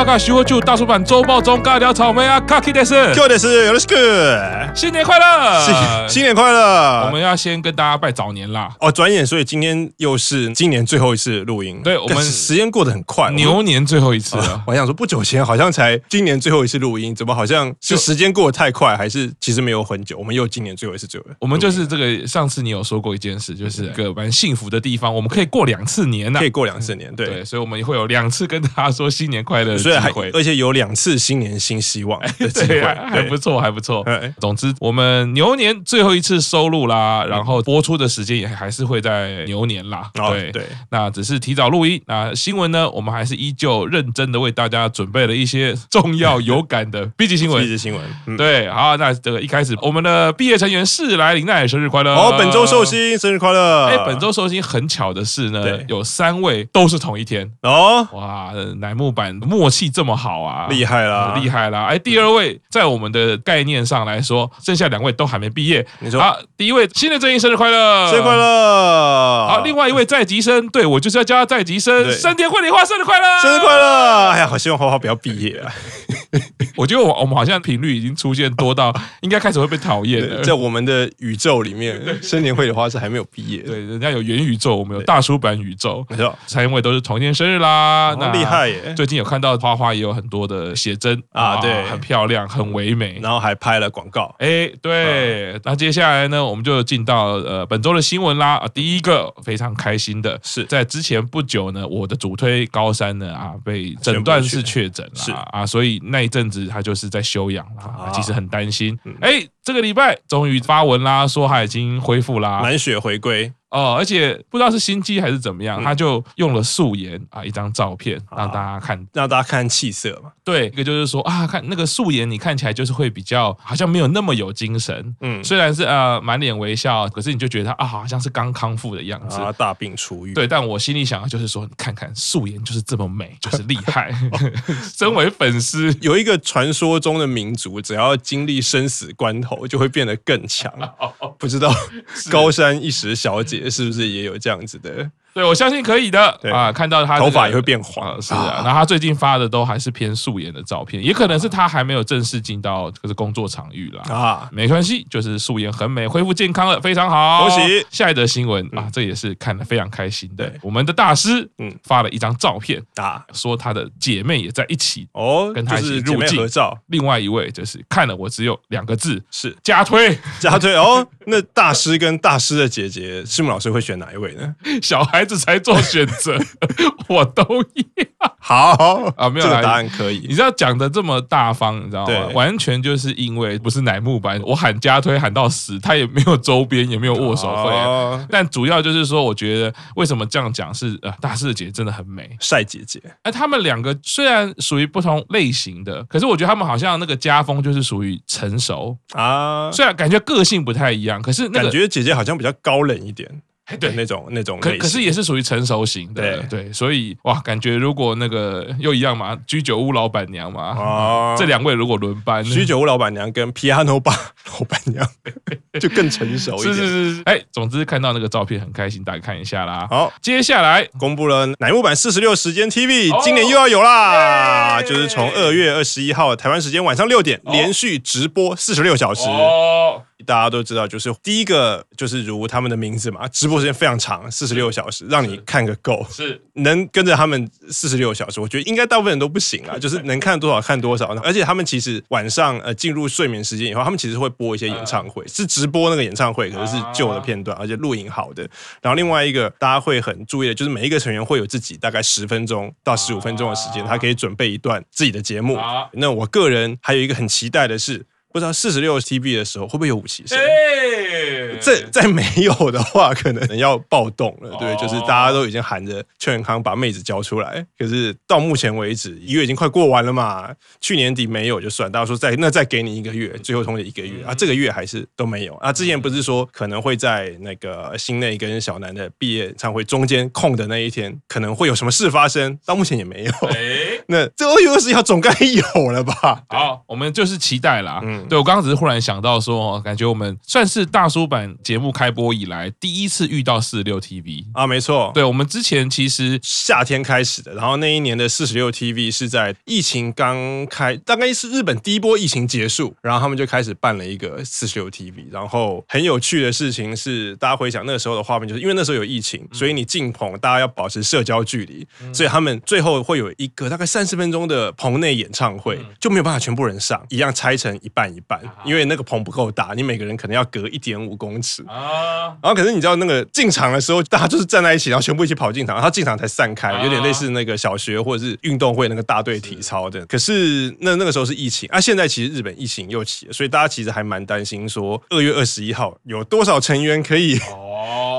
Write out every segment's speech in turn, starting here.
龙我介绍个徐汇就大叔版周报中尬聊草莓啊，卡基德斯，卡基德斯，よろしく， 新年快乐，新新年快乐。我们要先跟大家拜早年啦。哦，转眼，所以今天又是今年最后一次录音。对，我们时间过得很快，牛年最后一次我想说，不久前好像才今年最后一次录音，怎么好像是时间过得太快，还是其实没有很久？我们又今年最后一次最后。我们就是这个，上次你有说过一件事，就是一个蛮幸福的地方，我们可以过两次年呢、啊，可以过两次年，对，对，所以我们会有两次跟大家说新年快乐。所以还而且有两次新年新希望的机会，对啊、还不错，还不错。总之，我们牛年最后一次收录啦，然后播出的时间也还是会在牛年啦。对对，那只是提早录音。那新闻呢，我们还是依旧认真的为大家准备了一些重要有感的 B 级新闻。B 级新闻，对，好，那这个一开始，我们的毕业成员是来林奈生日快乐！哦，本周寿星生日快乐！哎，本周寿星很巧的是呢，有三位都是同一天哦。哇，乃木坂默契这么好啊！厉害啦，厉害啦！哎，第二位在我们的概念上来说，剩下两位都还没毕业。你说啊，第一位新的正义生日快乐，生日快乐！好，另外一位在籍生，对我就是要叫他在籍生，生田惠梨花生日快乐，生日快乐！哎呀，好希望花花不要毕业啊！我觉得我我们好像频率已经出现多到应该开始会被讨厌了。在我们的宇宙里面，生年会的花是还没有毕业。对，人家有元宇宙，我们有大叔版宇宙。没错，三位都是同一天生日啦，那厉害耶！最近有看到花花也有很多的写真啊，对，很漂亮，很唯美，然后还拍了广告。哎，对，那接下来呢，我们就进到呃本周的新闻啦。啊第一个非常开心的是，在之前不久呢，我的主推高山呢啊被诊断是确诊了，是啊，所以那一阵子他就是在休养啦，其实很担心。哎，这个礼拜终于发文啦，说他已经恢复啦，满血回归。哦，而且不知道是心机还是怎么样，他就用了素颜啊，一张照片让大家看，让大家看气色嘛。对，一个就是说啊，看那个素颜，你看起来就是会比较好像没有那么有精神。嗯，虽然是呃满脸微笑，可是你就觉得他啊，好像是刚康复的样子，啊，大病初愈。对，但我心里想的就是说，你看看素颜就是这么美，就是厉害。身为粉丝，有一个传说中的民族，只要经历生死关头，就会变得更强。不知道高山一时小姐。是不是也有这样子的？对，我相信可以的啊！看到他头发也会变黄，是啊。然后他最近发的都还是偏素颜的照片，也可能是他还没有正式进到这个工作场域啦。啊。没关系，就是素颜很美，恢复健康了，非常好。恭喜！下一则新闻啊，这也是看得非常开心的。我们的大师嗯发了一张照片啊，说他的姐妹也在一起哦，跟他一起入镜合照。另外一位就是看了我只有两个字是加推加推哦。那大师跟大师的姐姐，师母老师会选哪一位呢？小孩。孩子才做选择，我都要好啊，没有答案可以。你知道讲的这么大方，你知道吗？完全就是因为不是乃木坂，我喊加推喊到死，他也没有周边，也没有握手会。但主要就是说，我觉得为什么这样讲是呃，大师的姐姐真的很美，帅姐姐。哎，他们两个虽然属于不同类型的，可是我觉得他们好像那个家风就是属于成熟啊。虽然感觉个性不太一样，可是感觉姐姐好像比较高冷一点。对那种那种，可可是也是属于成熟型的，对。对，所以哇，感觉如果那个又一样嘛，居酒屋老板娘嘛，啊，这两位如果轮班，居酒屋老板娘跟 Piano Bar 老板娘 就更成熟一点，是是是，哎，总之看到那个照片很开心，大家看一下啦。好，接下来公布了乃木坂四十六时间 TV，今年又要有啦，就是从二月二十一号台湾时间晚上六点连续直播四十六小时。大家都知道，就是第一个就是如他们的名字嘛，直播时间非常长，四十六小时，让你看个够。是能跟着他们四十六小时，我觉得应该大部分人都不行啊，就是能看多少看多少。而且他们其实晚上呃进入睡眠时间以后，他们其实会播一些演唱会，是直播那个演唱会，可是是旧的片段，而且录影好的。然后另外一个大家会很注意的，就是每一个成员会有自己大概十分钟到十五分钟的时间，他可以准备一段自己的节目。那我个人还有一个很期待的是。不知道四十六 TB 的时候会不会有五期生？这再没有的话，可能要暴动了。对，就是大家都已经喊着邱元康把妹子交出来，可是到目前为止，一月已经快过完了嘛。去年底没有就算，大家说再那再给你一个月，最后通牒一个月啊，这个月还是都没有啊。之前不是说可能会在那个新内跟小南的毕业演唱会中间空的那一天，可能会有什么事发生，到目前也没有。那这二月二十一号总该有了吧？好，我们就是期待啦。嗯，对我刚刚只是忽然想到说，感觉我们算是大叔版节目开播以来第一次遇到四十六 TV 啊，没错。对我们之前其实夏天开始的，然后那一年的四十六 TV 是在疫情刚开，大概是日本第一波疫情结束，然后他们就开始办了一个四十六 TV。然后很有趣的事情是，大家回想那个时候的画面，就是因为那时候有疫情，所以你进棚大家要保持社交距离，所以他们最后会有一个大概三十分钟的棚内演唱会，就没有办法全部人上，一样拆成一半一半，因为那个棚不够大，你每个人可能要隔一点五公尺啊。然后可是你知道那个进场的时候，大家就是站在一起，然后全部一起跑进场，然后进场才散开，有点类似那个小学或者是运动会那个大队体操的。可是那那个时候是疫情啊，现在其实日本疫情又起了，所以大家其实还蛮担心说二月二十一号有多少成员可以。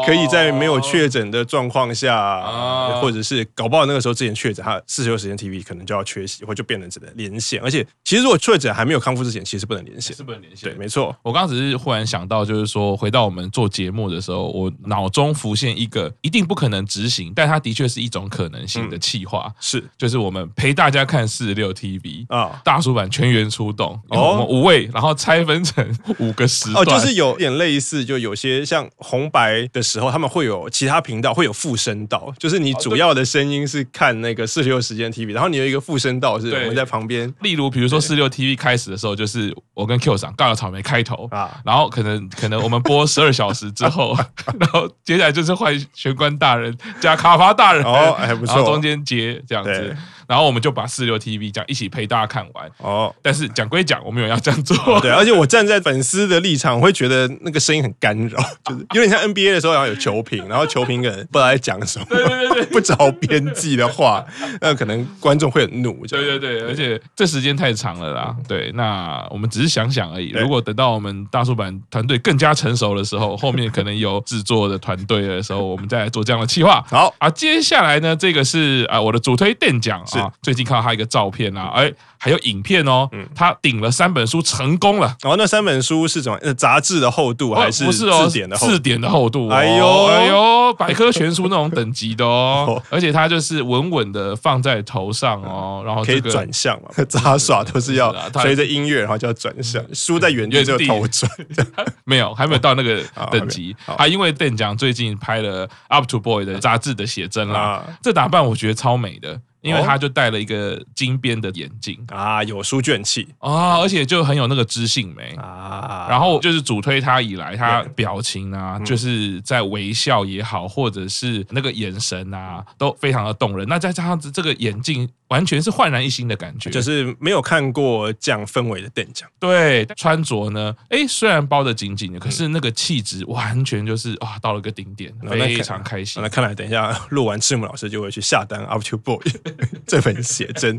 可以在没有确诊的状况下，啊、或者是搞不好那个时候之前确诊，他四十六时间 TV 可能就要缺席，或就变成只能连线。而且，其实如果确诊还没有康复之前，其实不能连线，是不能连线。对，没错。我刚刚只是忽然想到，就是说回到我们做节目的时候，我脑中浮现一个一定不可能执行，但它的确是一种可能性的企划，嗯、是。就是我们陪大家看四十六 TV 啊，大叔版全员出动，我们五位，然后拆分成五个时段，哦，就是有点类似，就有些像红白的时候，他们会有。其他频道会有副声道，就是你主要的声音是看那个四十六时间 TV，然后你有一个副声道是我们在旁边。例如，比如说四十六 TV 开始的时候，就是我跟 Q 长尬了草莓开头啊，然后可能可能我们播十二小时之后，然后接下来就是换玄关大人加卡巴大人哦，还不错，然后中间接这样子。然后我们就把四六 TV 这样一起陪大家看完哦。但是讲归讲，我们有要这样做。对，而且我站在粉丝的立场，我会觉得那个声音很干扰，就是有点像 NBA 的时候，然后有球评，然后球评可能不知道在讲什么，对对对，不着边际的话，那可能观众会很怒。对对对，而且这时间太长了啦。对，那我们只是想想而已。如果等到我们大叔版团队更加成熟的时候，后面可能有制作的团队的时候，我们再来做这样的企划。好啊，接下来呢，这个是啊我的主推电奖是。最近看到他一个照片啊，哎，还有影片哦，他顶了三本书成功了。然后那三本书是什么？杂志的厚度还是字典的厚度？字典的厚度。哎呦哎呦，百科全书那种等级的哦。而且他就是稳稳的放在头上哦，然后可以转向嘛。杂耍都是要 随着音乐，然后就要转向。书在原地就头转。没有，还没有到那个等级。啊，因为邓奖最近拍了《Up to Boy》的杂志的写真啦，这打扮我觉得超美的。因为他就戴了一个金边的眼镜啊，有书卷气啊，而且就很有那个知性美啊。然后就是主推他以来，他表情啊，就是在微笑也好，或者是那个眼神啊，都非常的动人。那再加上这个眼镜。完全是焕然一新的感觉，就是没有看过这样氛围的电奖。对，穿着呢，哎，虽然包得紧紧的，可是那个气质完全就是啊，到了个顶点，非常开心。那看来等一下录完，赤木老师就会去下单《Up to Boy 》这本写真。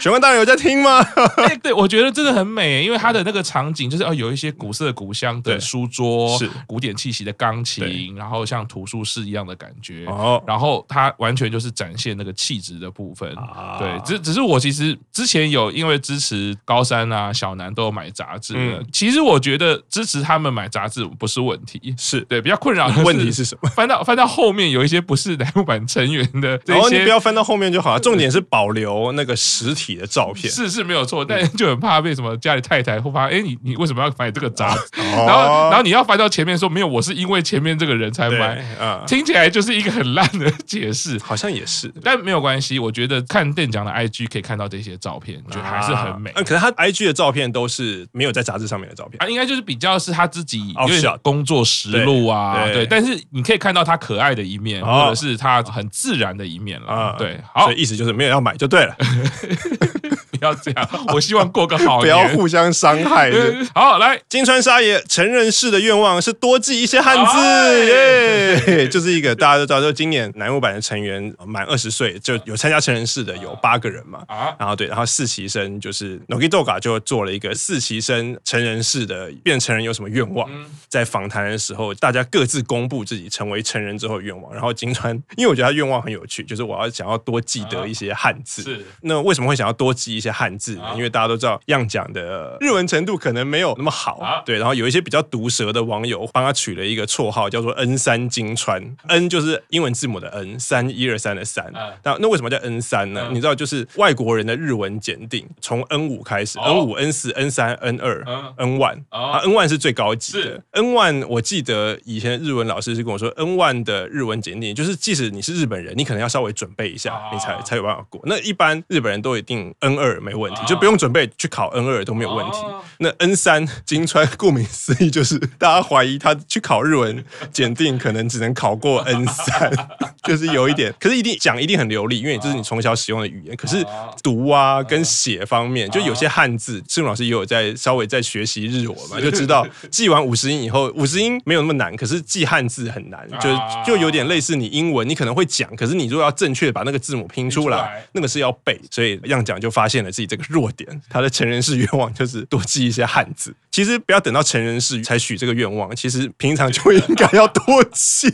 玄关大人有在听吗？哎，对，我觉得真的很美，因为它的那个场景就是哦，有一些古色古香的书桌，是古典气息的钢琴，然后像图书室一样的感觉。哦，然后它完全就是展现那个气质的部分。对，只只是我其实之前有因为支持高山啊、小南都有买杂志。嗯，其实我觉得支持他们买杂志不是问题，是对比较困扰的 问题是什么？翻到翻到后面有一些不是乃木坂成员的这些，哦，你不要翻到后面就好了。重点是保留那个实体的照片，是是没有错，但就很怕被什么家里太太会发现，哎，你你为什么要买这个杂志？然后然后你要翻到前面说没有，我是因为前面这个人才买。嗯，听起来就是一个很烂的解释，好像也是，但没有关系，我觉得。看店长的 IG 可以看到这些照片，觉得还是很美。嗯，可是他 IG 的照片都是没有在杂志上面的照片，啊，应该就是比较是他自己因为工作实录啊，对。但是你可以看到他可爱的一面，或者是他很自然的一面了。对，好，所以意思就是没有要买就对了。不要这样，我希望过个好 年，不要互相伤害。好，来，金川沙耶成人式的愿望是多记一些汉字，耶，就是一个大家都知道，就今年南木版的成员满二十岁就有参加成人式的有八个人嘛，啊。然后对，然后四期生就是 Nogi Doga 就做了一个四期生成人式的变成人有什么愿望，在访谈的时候，大家各自公布自己成为成人之后的愿望，然后金川，因为我觉得他愿望很有趣，就是我要想要多记得一些汉字，是，那为什么会想要多记一些？汉字，因为大家都知道样讲的日文程度可能没有那么好，对，然后有一些比较毒舌的网友帮他取了一个绰号，叫做 N 三金川，N 就是英文字母的 N，三一二三的三，那那为什么叫 N 三呢？你知道就是外国人的日文检定，从 N 五开始，N 五、N 四、N 三、N 二、N one，啊，N one 是最高级的，N one 我记得以前日文老师是跟我说，N one 的日文检定就是即使你是日本人，你可能要稍微准备一下，你才才有办法过。那一般日本人都一定 N 二没问题，就不用准备去考 N 二都没有问题。那 N 三金川顾名思义就是大家怀疑他去考日文检定可能只能考过 N 三，就是有一点，可是一定讲一定很流利，因为这是你从小使用的语言。可是读啊跟写方面，就有些汉字，志文老师也有在稍微在学习日文嘛，就知道记完五十音以后，五十音没有那么难，可是记汉字很难，就就有点类似你英文，你可能会讲，可是你如果要正确把那个字母拼出来，那个是要背，所以样讲就发现自己这个弱点，他的成人式愿望就是多记一些汉字。其实不要等到成人式才许这个愿望，其实平常就应该要多记。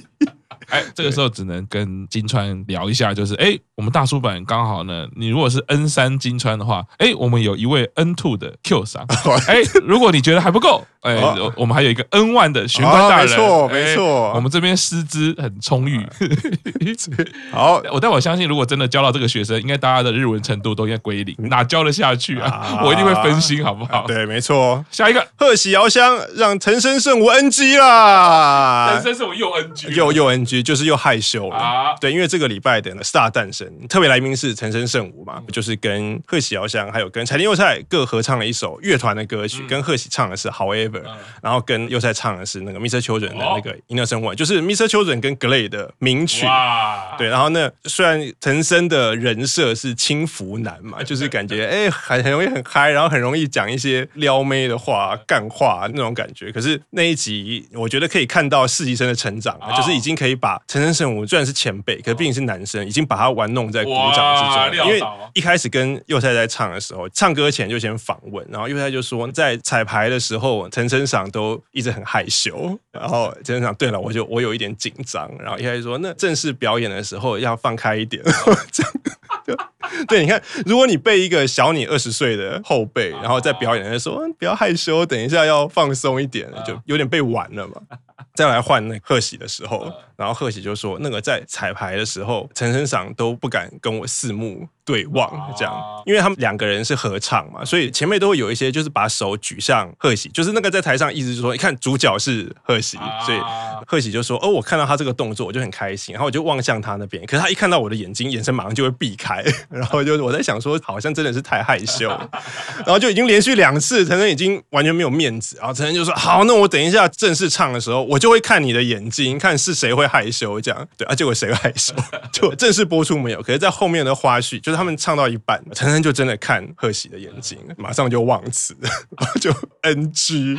哎，这个时候只能跟金川聊一下，就是哎，我们大叔版刚好呢，你如果是 N 三金川的话，哎，我们有一位 N two 的 Q 桑，哎，如果你觉得还不够，哎，我们还有一个 N one 的玄关大人，没错没错，我们这边师资很充裕。好，我但我相信，如果真的教到这个学生，应该大家的日文程度都应该归零，哪教得下去啊？我一定会分心，好不好？对，没错。下一个贺喜遥香让陈生圣武 NG 啦，陈生胜我又 NG，又又 NG。就是又害羞了，啊、对，因为这个礼拜的 Star 诞生，特别来宾是陈升圣武嘛，就是跟贺喜遥香还有跟柴田佑菜各合唱了一首乐团的歌曲，嗯、跟贺喜唱的是 However，、嗯、然后跟佑菜唱的是那个 Mr. Children 的那个 Innocent One，就是 Mr. Children 跟 Glee 的名曲，对，然后呢，虽然陈升的人设是轻浮男嘛，就是感觉哎很很容易很嗨，然后很容易讲一些撩妹的话、干话那种感觉，可是那一集我觉得可以看到实习生的成长，哦、就是已经可以把。藤森圣武虽然是前辈，可是毕竟是男生，已经把他玩弄在鼓掌之中。因为一开始跟佑太在唱的时候，唱歌前就先访问，然后佑太就说，在彩排的时候，陈升赏都一直很害羞。然后陈升赏，对了，我就我有一点紧张。然后一开始说，那正式表演的时候要放开一点。这样，对，你看，如果你被一个小你二十岁的后辈，然后在表演的时候说不要害羞，等一下要放松一点，就有点被玩了嘛。再来换那贺喜的时候，然后贺喜就说，那个在彩排的时候，陈升赏都不敢跟我四目对望，这样，因为他们两个人是合唱嘛，所以前面都会有一些就是把手举向贺喜，就是那个在台上一直就是说，你看主角是贺喜，所以贺喜就说，哦，我看到他这个动作我就很开心，然后我就望向他那边，可是他一看到我的眼睛，眼神马上就会避开，然后就我在想说，好像真的是太害羞，然后就已经连续两次，藤森已经完全没有面子，然后藤森就说，好，那我等一下正式唱的时候，我就会看你的眼睛，看是谁会害羞，这样对啊，结果谁会害羞？就正式播出没有，可是，在后面的花絮，就是他们唱到一半，陈升就真的看贺喜的眼睛，马上就忘词，然 后就 NG。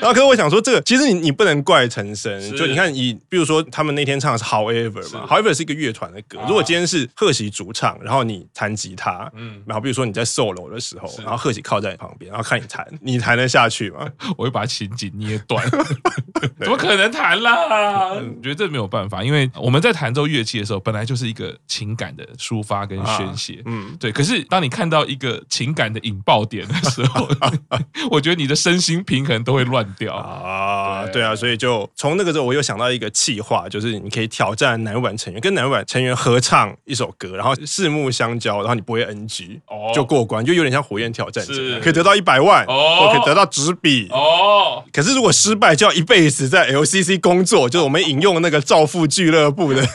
然后，可是我想说，这个其实你你不能怪陈升，就你看，以比如说他们那天唱的是 However 嘛是，However 是一个乐团的歌，如果今天是贺喜主唱，然后你弹吉他，嗯，然后比如说你在 solo 的时候，然后贺喜靠在你旁边，然后看你弹，你弹得下去吗？我会把琴颈捏断。怎么可能弹啦？我 觉得这没有办法，因为我们在弹奏乐器的时候，本来就是一个情感的抒发跟宣泄。嗯，对。可是当你看到一个情感的引爆点的时候，我觉得你的身心平衡都会乱掉啊。对啊，所以就从那个时候，我又想到一个企划，就是你可以挑战男晚成员，跟男晚成员合唱一首歌，然后四目相交，然后你不会 NG，就过关，就有点像火焰挑战者，可以得到一百万，哦，可以得到纸笔，哦。可是如果失败，就要一辈一直在 LCC 工作，就是我们引用那个造富俱乐部的，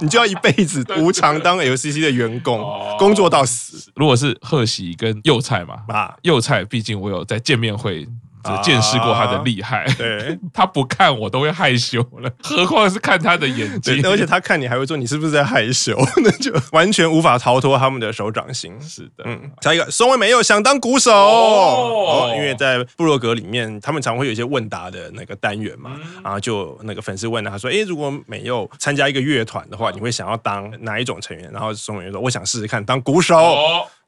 你就要一辈子无偿当 LCC 的员工，工作到死。如果是贺喜跟佑菜嘛，啊，佑菜毕竟我有在见面会。只见识过他的厉害，对，他不看我都会害羞了，何况是看他的眼睛，而且他看你还会说你是不是在害羞，那就完全无法逃脱他们的手掌心。是的，嗯，下一个松尾美佑想当鼓手。哦，因为在部落格里面，他们常会有一些问答的那个单元嘛，然后就那个粉丝问他说，诶，如果美佑参加一个乐团的话，你会想要当哪一种成员？然后松尾美佑说，我想试试看当鼓手。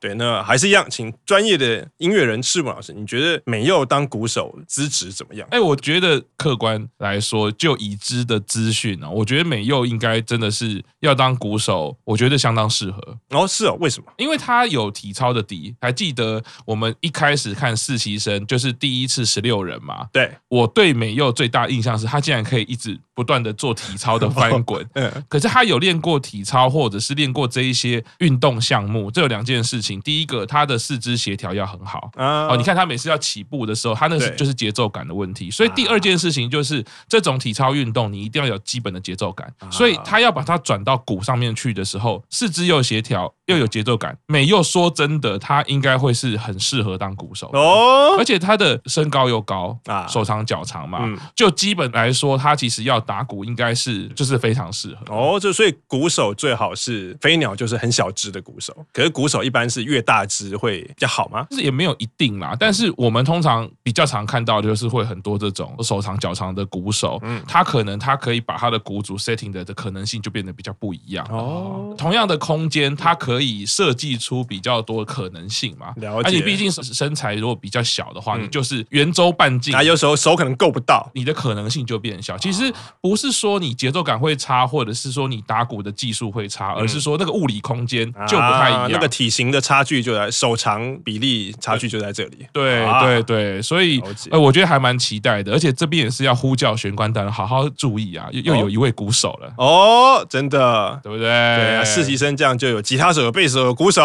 对，那还是一样，请专业的音乐人赤木老师，你觉得美佑当鼓手资质怎么样？哎，我觉得客观来说，就已知的资讯啊，我觉得美佑应该真的是要当鼓手，我觉得相当适合。哦，是哦，为什么？因为他有体操的底。还记得我们一开始看实习生，就是第一次十六人嘛？对，我对美佑最大印象是他竟然可以一直不断的做体操的翻滚。嗯，可是他有练过体操，或者是练过这一些运动项目，这有两件事情。第一个，他的四肢协调要很好。哦，你看他每次要起步的时候，他那是就是节奏感的问题。所以第二件事情就是这种体操运动，你一定要有基本的节奏感。所以他要把它转到鼓上面去的时候，四肢又协调又有节奏感。美又说真的，他应该会是很适合当鼓手哦，而且他的身高又高啊，手长脚长嘛，就基本来说，他其实要打鼓应该是就是非常适合哦。就所以鼓手最好是飞鸟，就是很小只的鼓手。可是鼓手一般是越大只会比较好吗？是也没有一定啦，但是我们通常比较常看到就是会很多这种手长脚长的鼓手，嗯，他可能他可以把他的鼓组 setting 的的可能性就变得比较不一样哦。同样的空间，它可以设计出比较多可能性嘛。了解。而且毕竟身材如果比较小的话，你就是圆周半径，啊，有时候手可能够不到，你的可能性就变小。其实不是说你节奏感会差，或者是说你打鼓的技术会差，而是说那个物理空间就不太一样，那个体型的差距就在手长比例差距就在这里。对对对，所以呃，我觉得还蛮期待的，而且这边也是要呼叫玄关大人好好注意啊，又有一位鼓手了哦，真的对不对？对啊，实习生这样就有吉他手、有贝斯手、有鼓手，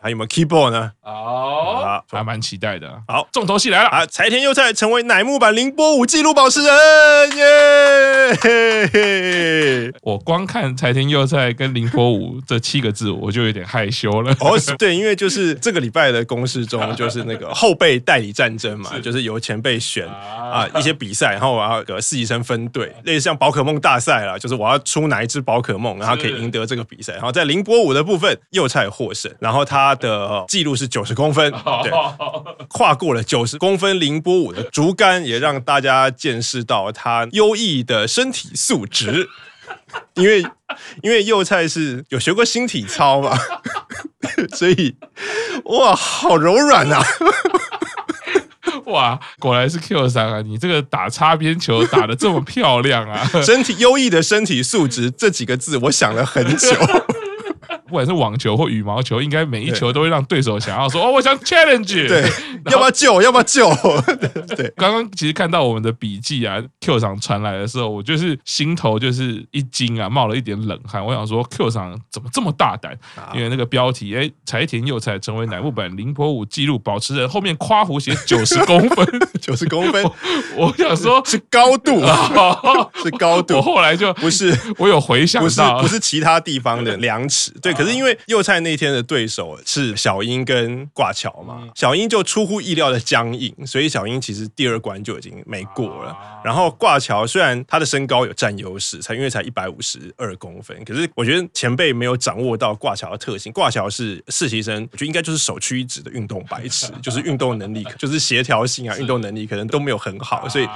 还有没有 keyboard 呢？哦，还蛮期待的。好，重头戏来了啊！柴田佑菜成为乃木坂凌波舞纪录保持人，耶！嘿嘿，我光看柴田佑菜跟凌波舞这七个字，我就有点害羞了。哦，对，因为就是这个礼拜的公示中，就是那个后辈代理战争嘛，就是由前辈选啊。一些比赛，然后我要个实习生分队，类似像宝可梦大赛啦，就是我要出哪一只宝可梦，然后可以赢得这个比赛。然后在凌波舞的部分，佑菜获胜，然后他的记录是九十公分，对，跨过了九十公分凌波舞的竹竿，也让大家见识到他优异的身体素质。因为因为幼菜是有学过新体操嘛，所以哇，好柔软啊！哇，果然是 Q 三啊！你这个打擦边球打的这么漂亮啊！身体优异的身体素质这几个字，我想了很久。不管是网球或羽毛球，应该每一球都会让对手想要说：“哦，我想 challenge。”对，要不要救？要不要救？对，刚刚其实看到我们的笔记啊，Q 场传来的时候，我就是心头就是一惊啊，冒了一点冷汗。我想说，Q 场怎么这么大胆？因为那个标题，哎，柴田佑菜成为乃木坂凌波舞纪录保持人，后面夸弧写九十公分，九十公分。我想说，是高度啊，是高度。我后来就不是，我有回想到，不是其他地方的量尺，对。可是因为佑菜那天的对手是小英跟挂桥嘛，小英就出乎意料的僵硬，所以小英其实第二关就已经没过了。然后挂桥虽然他的身高有占优势，才因为才一百五十二公分，可是我觉得前辈没有掌握到挂桥的特性。挂桥是实习生，我觉得应该就是首屈一指的运动白痴，就是运动能力，就是协调性啊，运动能力可能都没有很好，所以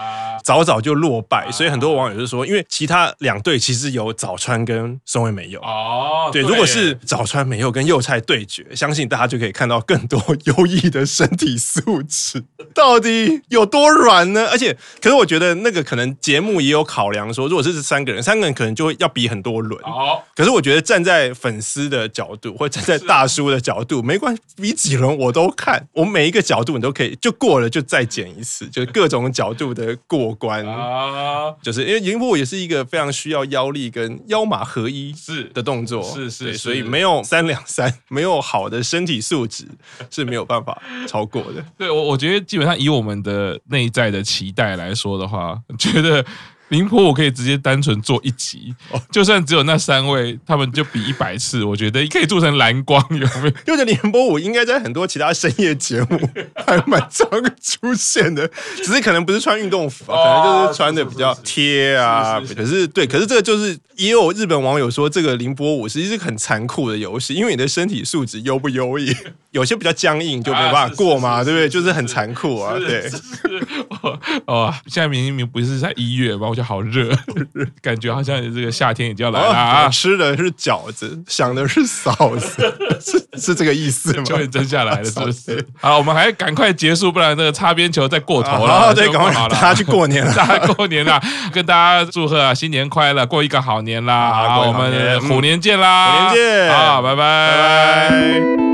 早早就落败。所以很多网友就说，因为其他两队其实有早川跟松尾美有哦，对，如果是。早川美佑跟幼菜对决，相信大家就可以看到更多 优异的身体素质，到底有多软呢？而且，可是我觉得那个可能节目也有考量，说如果是这三个人，三个人可能就会要比很多轮。哦。可是我觉得站在粉丝的角度，或站在大叔的角度，没关系，比几轮我都看，我每一个角度你都可以，就过了就再剪一次，就是各种角度的过关。啊。就是因为银波也是一个非常需要腰力跟腰马合一是的动作，是是，是，所以。没有三两三，没有好的身体素质是没有办法超过的。对，我我觉得基本上以我们的内在的期待来说的话，觉得。凌波，我可以直接单纯做一集，就算只有那三位，他们就比一百次，我觉得可以做成蓝光，有没有？因为凌波舞应该在很多其他深夜节目 还蛮常出现的，只是可能不是穿运动服，可能就是穿的比较贴啊。可是对，可是这个就是也有日本网友说，这个凌波舞实际是很残酷的游戏，因为你的身体素质优不优异，有些比较僵硬就没办法过嘛，对不对？就是很残酷啊，对。哦，现在明明不是在一月吗？我觉得好热，感觉好像这个夏天已经要来了啊！吃的是饺子，想的是嫂子，是是这个意思吗？就会蒸下来了，是不是？好，我们还赶快结束，不然那个擦边球再过头了。对，赶快大家去过年了，大家过年了，跟大家祝贺啊，新年快乐，过一个好年啦！好，我们虎年见啦，虎年见，好，拜拜，拜拜。